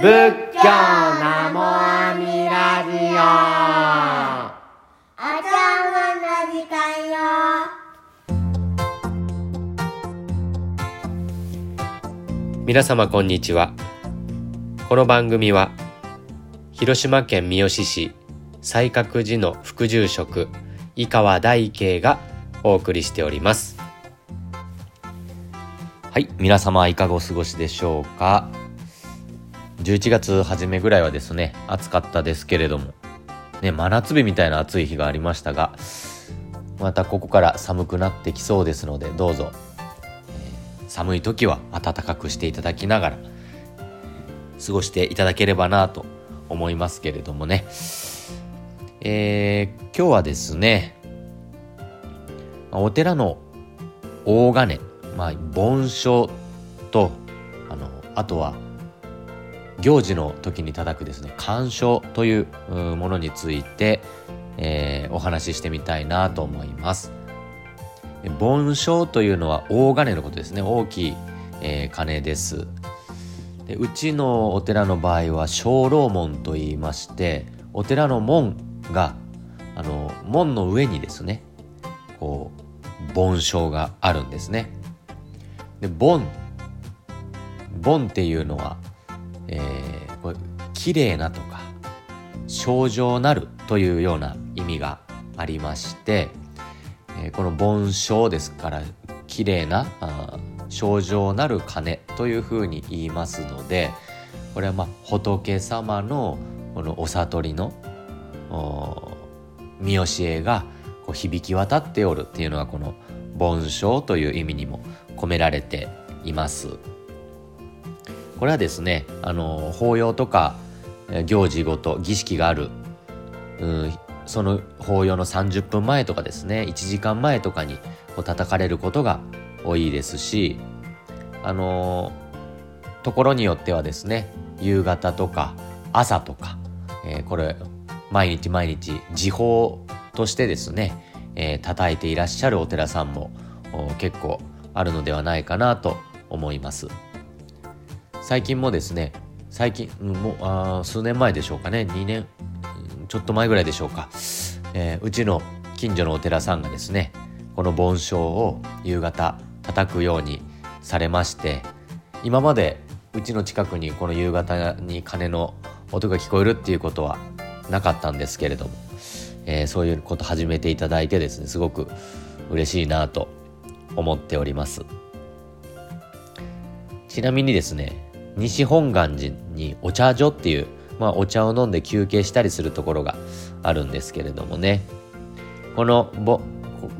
仏教ナモアミラジオ。お茶碗の時間よ。皆様こんにちは。この番組は広島県三次市西覚寺の副住職井川大慶がお送りしております。はい皆様いかがお過ごしでしょうか？11月初めぐらいはですね暑かったですけれどもね真夏日みたいな暑い日がありましたがまたここから寒くなってきそうですのでどうぞ、えー寒い時は暖かくしていただきながら過ごしていただければなと思いますけれどもね。えー今日はですねお寺の大金、まあ、盆書とあのあとは行事の時に叩くですね鑑賞というものについて、えーお話ししてみたいなと思います。え盆書というのは大金のことですね。大きい、えー鐘です。でうちのお寺の場合は鐘楼門と言いましてお寺の門があの門の上にですねこう盆章があるんですね。で盆盆っていうのは、えーこれ綺麗なとか症状なるというような意味がありまして、えーこの盆章ですから綺麗なあー症状なる鐘というふうに言いますのでこれはまあ仏様のこのお悟りの見教えがこう響き渡っておるっていうのがこの盆章という意味にも込められています。これはですねあの法要とか行事ごと儀式があるうんその法要の30分前とかですね1時間前とかにこう叩かれることが多いですしあのところによってはですね夕方とか朝とか、えーこれ毎日毎日時報としてですね、えー叩いていらっしゃるお寺さんも結構あるのではないかなと思います。最近もですね最近うんもうあ数年前でしょうかね2年ちょっと前ぐらいでしょうか、えーうちの近所のお寺さんがですねこの盆章を夕方叩くようにされまして今までうちの近くにこの夕方に鐘の音が聞こえるっていうことはなかったんですけれども、えーそういうこと始めていただいてですねすごく嬉しいなと思っております。ちなみにですね西本願寺にお茶所っていう、まあ、お茶を飲んで休憩したりするところがあるんですけれどもね。このぼ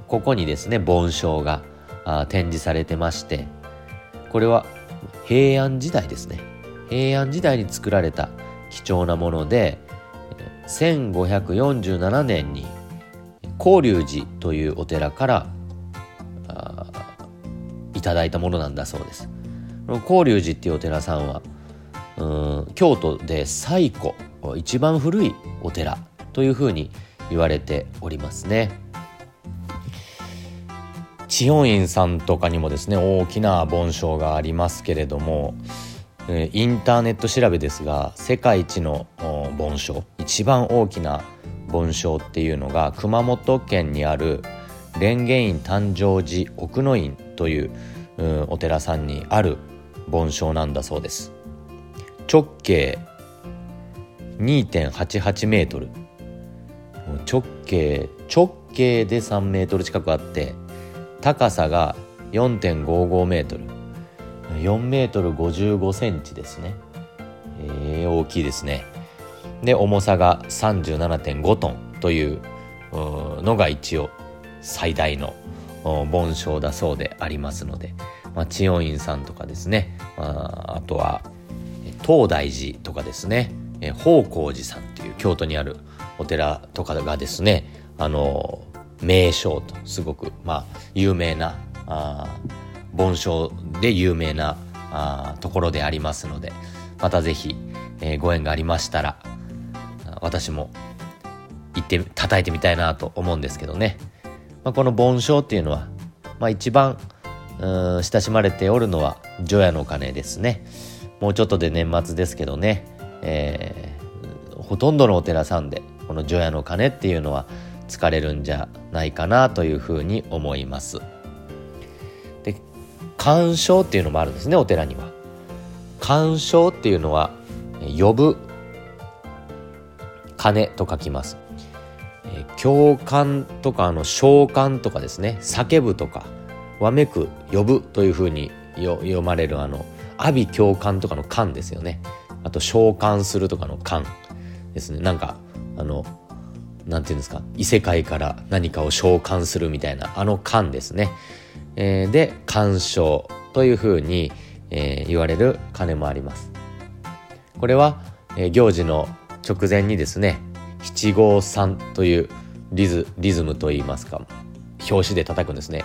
ここにですね盆章があ展示されてましてこれは平安時代ですね。平安時代に作られた貴重なもので1547年に法隆寺というお寺からあいただいたものなんだそうです。法隆寺っていうお寺さんはうん京都で最古一番古いお寺というふうに言われておりますね。知恩院さんとかにもですね大きな盆章がありますけれども、えーインターネット調べですが世界一の盆章一番大きな盆章っていうのが熊本県にある蓮華院誕生寺奥の院といううお寺さんにある盆章なんだそうです。直径2.88メートル。直径直径で3メートル近くあって高さが4.55メートル。4メートル55センチですね。えー大きいですね。で重さが37.5トンといううのが一応最大の盆章だそうでありますので、まあ、知恩院さんとかですね、あ、あとは東大寺とかですね。宝光寺さんという京都にあるお寺とかがですね。あの名称とすごくまあ有名なあ盆章で有名なあところでありますのでまたぜひ、えーご縁がありましたら私も行って叩いてみたいなと思うんですけどね、まあ、この盆章っていうのは、まあ、一番親しまれておるのは除夜の鐘ですねもうちょっとで年末ですけどね、えー、ほとんどのお寺さんでこの除夜の鐘っていうのは疲れるんじゃないかなというふうに思います。で鑑賞っていうのもあるんですねお寺には。鑑賞っていうのは呼ぶ鐘と書きます。共感とかあの召喚とかですね叫ぶとかわめく呼ぶというふうに読まれるあの阿鼻共感とかの感ですよね。あと召喚するとかの感ですね。なんかあのなんていうんですか異世界から何かを召喚するみたいなあの感ですね、えー、で鑑賞というふうに、えー、言われる鐘もあります。これは、えー、行事の直前にですね七五三というリズリズムといいますか拍子で叩くんですね。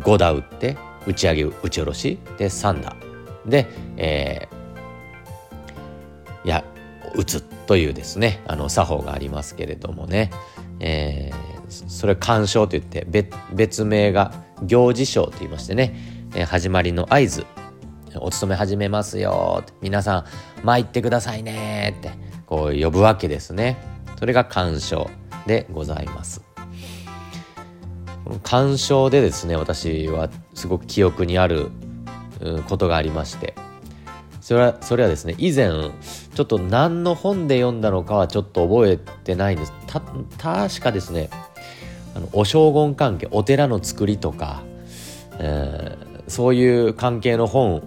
5打打って打ち上げ打ち下ろしで3打。で、えー、いや打つというですねあの作法がありますけれどもね、えー、それ鑑賞といって別名が行事賞と言いましてね、えー、始まりの合図。お勤め始めますよ。皆さん参ってくださいねってこう呼ぶわけですね。それが鑑賞でございます。鑑賞でですね私はすごく記憶にあることがありまして。それはそれはですね以前ちょっと何の本で読んだのかはちょっと覚えてないんです。た確かですねあのお将軍関係お寺の作りとか、えー、そういう関係の本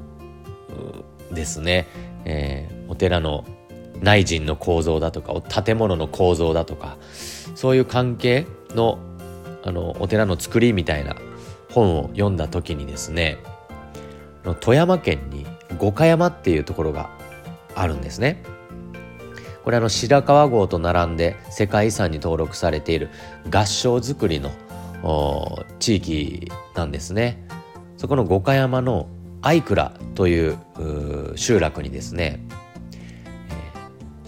ですね、えー、お寺の内陣の構造だとか建物の構造だとかそういう関係のあのお寺の作りみたいな本を読んだ時にですね富山県に五箇山っていうところがあるんですね。これあの白川郷と並んで世界遺産に登録されている合掌造りの地域なんですね。そこの五箇山の相倉という集落にですね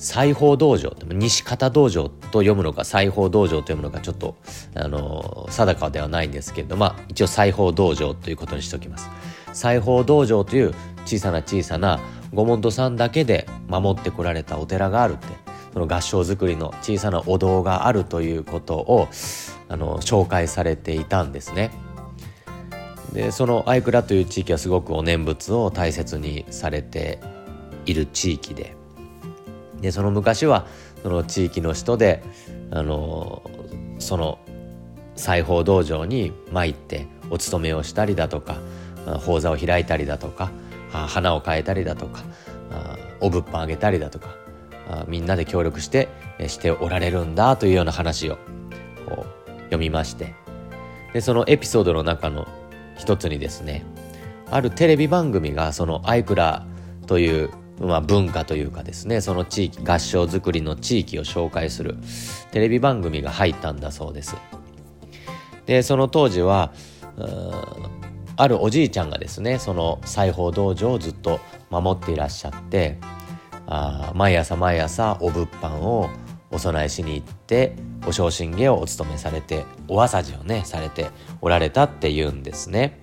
西方道場西方道場と読むのか西方道場と読むのかちょっとあの定かではないんですけれどまあ一応西方道場ということにしておきます。西方道場という小さな小さな御門徒さんだけで守ってこられたお寺があるってその合掌造りの小さなお堂があるということをあの紹介されていたんですね。でその相倉という地域はすごくお念仏を大切にされている地域で。でその昔はその地域の人であのその裁縫道場に参ってお勤めをしたりだとか講座を開いたりだとか花を変えたりだとかお物販あげたりだとかみんなで協力してしておられるんだというような話を読みまして。でそのエピソードの中の一つにですねあるテレビ番組がそのアイクラというまあ、文化というかですねその地域合唱作りの地域を紹介するテレビ番組が入ったんだそうです。でその当時はあるおじいちゃんがですねその裁縫道場をずっと守っていらっしゃってあ毎朝毎朝お物販をお供えしに行ってお昇進芸をお務めされてお朝事をねされておられたっていうんですね。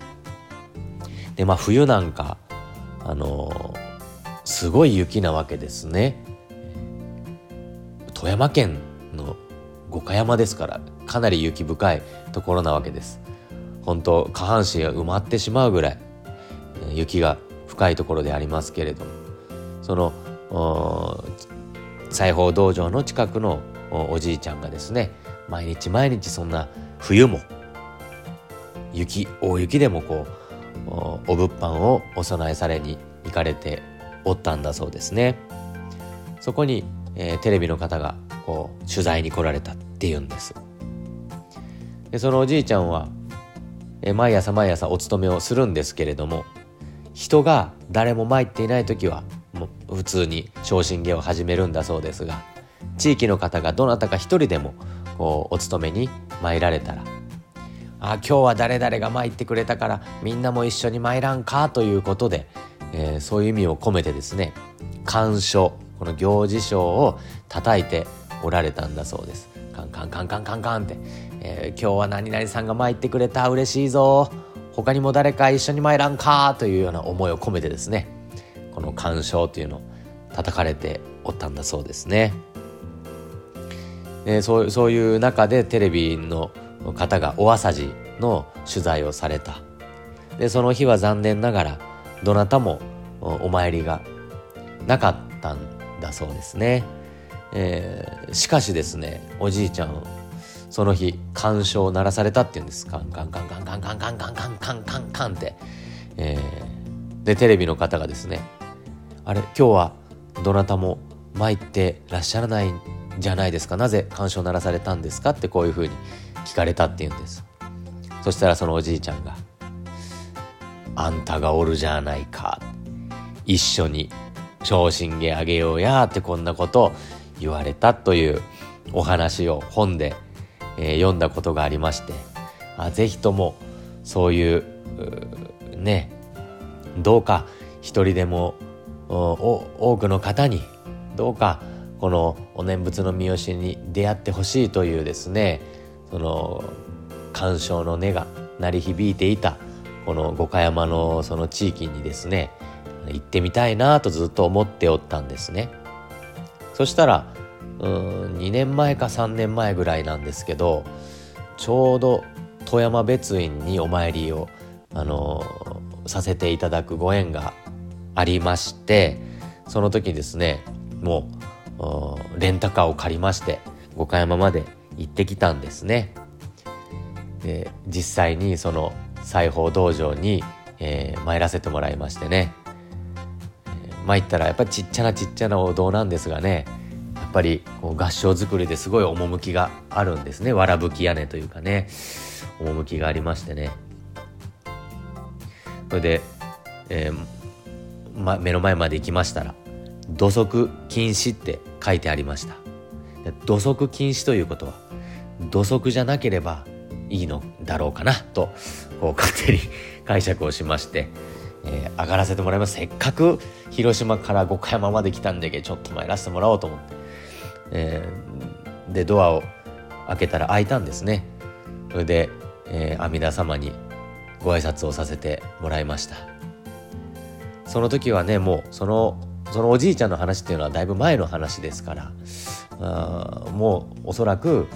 でまあ冬なんかあのすごい雪なわけですね。富山県の五箇山ですからかなり雪深いところなわけです。本当下半身が埋まってしまうぐらい雪が深いところでありますけれどもその裁縫道場の近くのおじいちゃんがですね毎日毎日そんな冬も雪大雪でもこうお物販をお供えされに行かれておったんだそうですね。そこに、えー、テレビの方がこう取材に来られたっていうんです。でそのおじいちゃんは、えー、毎朝毎朝お勤めをするんですけれども人が誰も参っていない時はもう普通に昇進芸を始めるんだそうですが地域の方がどなたか一人でもこうお勤めに参られたら「あ今日は誰々が参ってくれたからみんなも一緒に参らんか」ということで、えー、そういう意味を込めてですね鑑賞この行事賞を叩いておられたんだそうです。カンカンカンカンカンカンって、えー、今日は何々さんが参ってくれた嬉しいぞ他にも誰か一緒に参らんかというような思いを込めてですねこの鑑賞というのを叩かれておったんだそうですね。でそうそういう中でテレビの方がお朝事の取材をされたでその日は残念ながらどなたもお参りがなかったんだそうですね。えー、しかしですねおじいちゃんその日鑑賞を鳴らされたっていうんですカンカンカンカンカンカンカンカンカンカンカンカンって、えー、でテレビの方がですねあれ今日はどなたも参ってらっしゃらないんじゃないですかなぜ鑑賞鳴らされたんですかってこういうふうに聞かれたっていうんですそしたらそのおじいちゃんが「あんたがおるじゃないか。一緒に昇進芸あげようや」ってこんなことを言われたというお話を本で、えー、読んだことがありましてあぜひともそういうねどうか一人でも多くの方にどうかこのお念仏の三好に出会ってほしいというですねその感傷の音が鳴り響いていたこの五箇山のその地域にですね行ってみたいなとずっと思っておったんですね。そしたらうん2年前か3年前ぐらいなんですけどちょうど富山別院にお参りを、あのさせていただくご縁がありましてその時ですねもうレンタカーを借りまして五箇山まで行ってきたんですね。で実際にその裁縫道場に、えー、参らせてもらいましてね、えー、参ったらやっぱりちっちゃなちっちゃなお堂なんですがねやっぱりこう合掌造りですごい趣があるんですね。わらぶき屋根というかね趣がありましてね。それで、えーま、目の前まで行きましたら土足禁止って書いてありました。土足禁止ということは土足じゃなければいいのだろうかなとこう勝手に 解釈をしまして、えー、上がらせてもらいます。せっかく広島から五箇山まで来たんだけどちょっと参らせてもらおうと思って、えー、でドアを開けたら開いたんですね。それで、えー、阿弥陀様にご挨拶をさせてもらいました。その時はねもうそのそのおじいちゃんの話っていうのはだいぶ前の話ですからあもうおそらく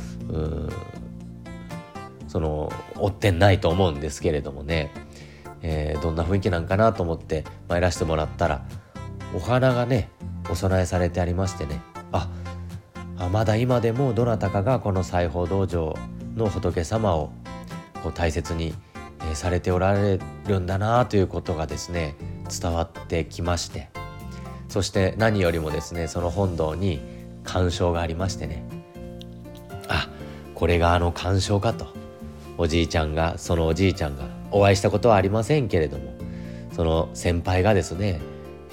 その追ってないと思うんですけれどもね、えー、どんな雰囲気なんかなと思って参らせてもらったらお花がねお供えされてありましてね。ああまだ今でもどなたかがこの裁縫道場の仏様をこう大切に、されておられるんだなということがですね伝わってきまして。そして何よりもですねその本堂に鑑賞がありましてね。あこれがあの鑑賞かと。おじいちゃんがそのおじいちゃんがお会いしたことはありませんけれどもその先輩がですね、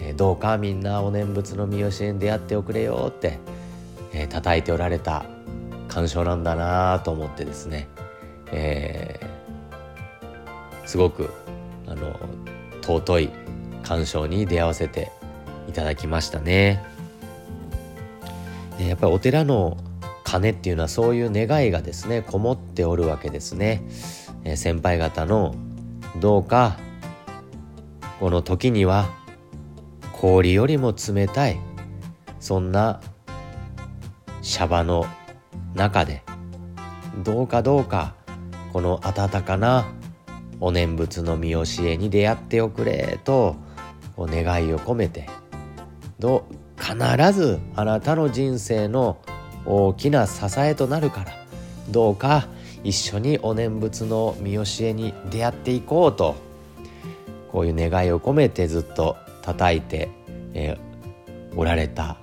えー、どうかみんなお念仏の三好に出会っておくれよって、えー、叩いておられた鑑賞なんだなと思ってですね、えー、すごくあの尊い鑑賞に出会わせていただきましたね。やっぱりお寺の鐘っていうのはそういう願いがですねこもっておるわけですね。え、先輩方のどうかこの時には氷よりも冷たいそんなシャバの中でどうかどうかこの温かなお念仏の見教えに出会っておくれと願いを込めてど必ずあなたの人生の大きな支えとなるからどうか一緒にお念仏の見教えに出会っていこうとこういう願いを込めてずっと叩いて、えー、おられた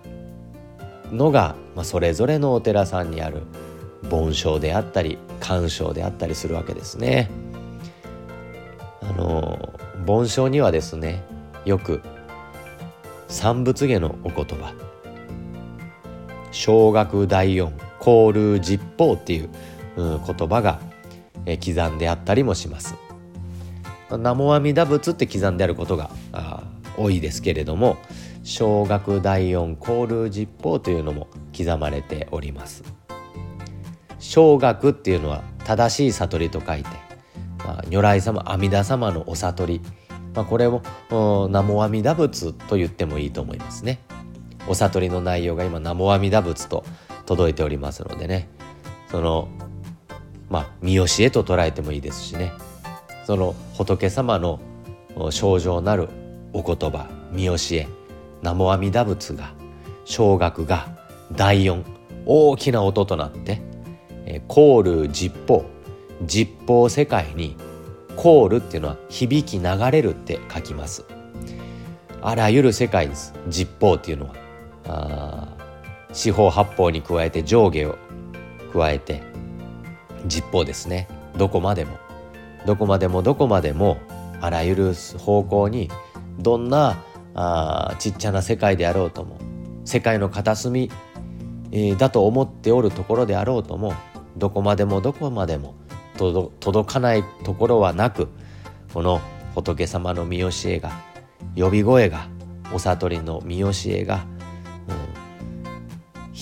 のが、まあ、それぞれのお寺さんにある盆章であったり鑑賞であったりするわけですね。あの盆章にはですねよく三仏下のお言葉小学第四交流実法っていう、言葉が、え刻んであったりもします。南無阿弥陀仏って刻んであることが多いですけれども小学第四交流実法というのも刻まれております。小学っていうのは正しい悟りと書いて、まあ、如来様阿弥陀様のお悟り、まあ、これも南無阿弥陀仏と言ってもいいと思いますね。お悟りの内容が今南無阿弥陀仏と届いておりますのでね。そのまあ見教えと捉えてもいいですしね。その仏様の症状なるお言葉見教え南無阿弥陀仏が小学が第四大きな音となってコール実法実法世界にコールっていうのは響き流れるって書きます。あらゆる世界です。実法っていうのは。あ四方八方に加えて上下を加えて実法ですね。どこまでも。どこまでもどこまでもあらゆる方向にどんなあちっちゃな世界であろうとも世界の片隅、えー、だと思っておるところであろうともどこまでもどこまでも届かないところはなくこの仏様の見教えが呼び声がお悟りの見教えが、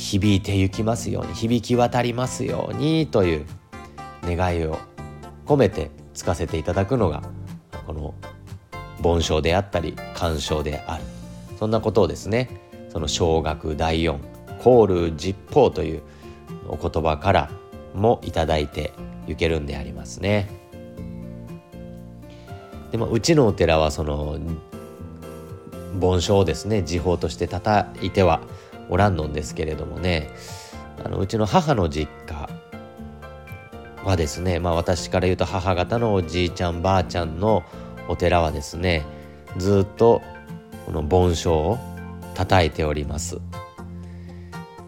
響いてゆきますように響き渡りますようにという願いを込めてつかせていただくのがこの盆章であったり鑑賞であるそんなことをですねその小学第四コール実法というお言葉からもいただいていけるんでありますね。でもうちのお寺はその盆章をですね時報として叩いてはおらんのんですけれどもね。あのうちの母の実家はですねまあ私から言うと母方のおじいちゃんばあちゃんのお寺はですねずっとこの盆章を叩いております、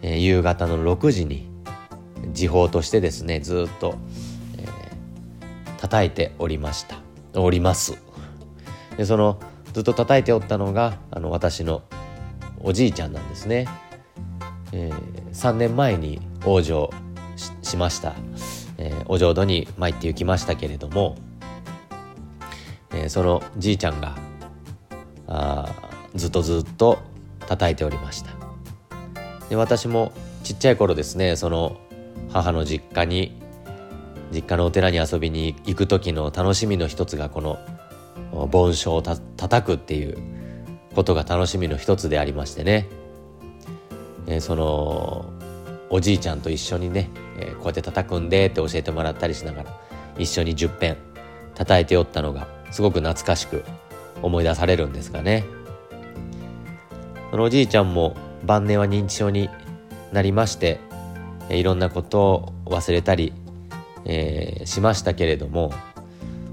えー、夕方の6時に時報としてですねずっと、えー、叩いておりました。おります。でそのずっと叩いておったのがあの私のおじいちゃんなんですね、えー、3年前に往生しました、えー、お浄土に参って行きましたけれども、えー、そのじいちゃんがあずっとずっと叩いておりました。で私もちっちゃい頃ですねその母の実家に実家のお寺に遊びに行く時の楽しみの一つがこの盆章をた叩くっていうことが楽しみの一つでありましてね、え、そのおじいちゃんと一緒にね、え、こうやって叩くんでって教えてもらったりしながら一緒に10遍叩いておったのがすごく懐かしく思い出されるんですがね。そのおじいちゃんも晩年は認知症になりましていろんなことを忘れたり、えー、しましたけれども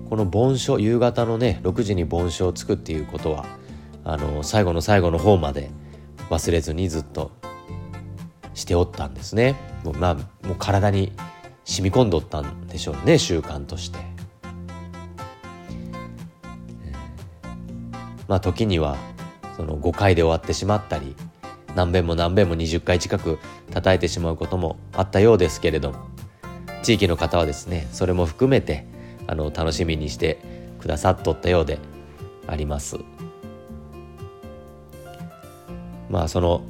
この盆書夕方のね6時に盆書をつくっていうことはあの最後の最後の方まで忘れずにずっとしておったんですねもう,、まあ、もう体に染み込んどったんでしょうね習慣として。まあ時にはその5回で終わってしまったり何遍も何遍も20回近く叩いてしまうこともあったようですけれども地域の方はですねそれも含めてあの楽しみにしてくださっとったようでありますまあその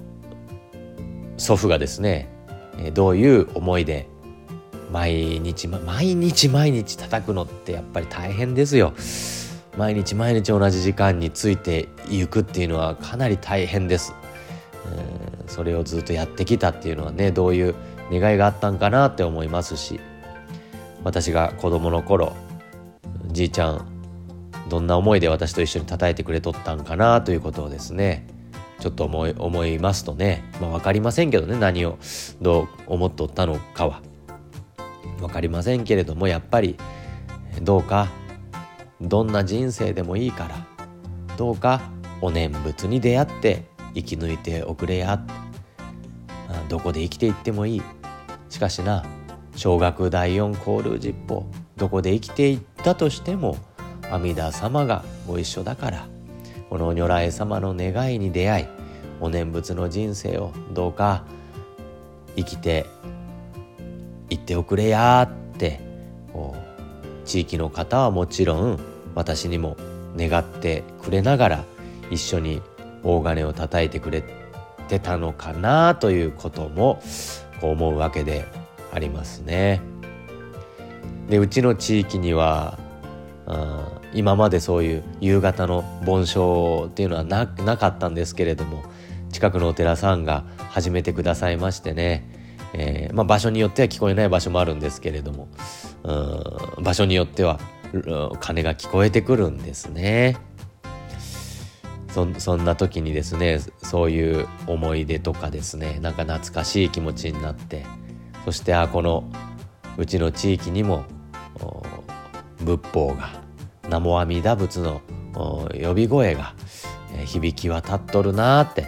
祖父がですねどういう思いで毎日毎日毎日叩くのってやっぱり大変ですよ。毎日毎日同じ時間についていくっていうのはかなり大変です。それをずっとやってきたっていうのはねどういう願いがあったんかなって思いますし私が子供の頃じいちゃんどんな思いで私と一緒に叩いてくれとったんかなということをですねちょっと思い思いますとね、まあ、分かりませんけどね。何をどう思っとったのかは。分かりませんけれどもやっぱりどうかどんな人生でもいいからどうかお念仏に出会って生き抜いておくれやどこで生きていってもいい。しかしな小学第四交流実法どこで生きていったとしても阿弥陀様がご一緒だからこの如来様の願いに出会いお念仏の人生をどうか生きていっておくれやってこう地域の方はもちろん私にも願ってくれながら一緒に大金を叩いてくれてたのかなということも思うわけでありますね。でうちの地域には今までそういう夕方の盆栽っていうのはなかったんですけれども近くのお寺さんが始めてくださいましてね、えー、まあ、場所によっては聞こえない場所もあるんですけれどもうん場所によっては鐘が聞こえてくるんですね。そそんな時にですねそういう思い出とかですねなんか懐かしい気持ちになってそしてあこのうちの地域にも仏法が南無阿弥陀仏の呼び声が、え、響き渡っとるなーって、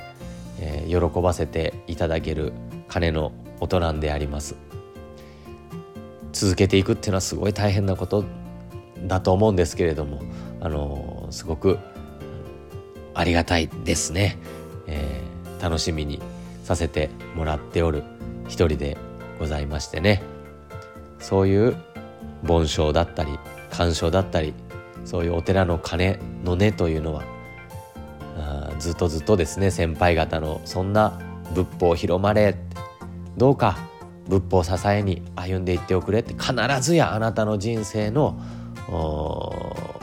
えー、喜ばせていただける鐘の音なんであります。続けていくっていうのはすごい大変なことだと思うんですけれどもあのー、すごくありがたいですね、えー、楽しみにさせてもらっておる一人でございましてね。そういう盆栽だったり鑑賞だったりそういうお寺の鐘の音というのはあずっとずっとですね先輩方のそんな仏法を広まれどうか仏法を支えに歩んでいっておくれって必ずやあなたの人生の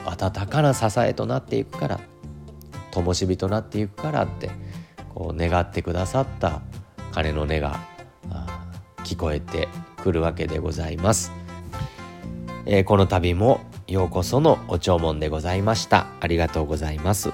温かな支えとなっていくから灯火となっていくからってこう願ってくださった鐘の音が聞こえてくるわけでございます。えー、この度もようこそのお弔問でございました。ありがとうございます。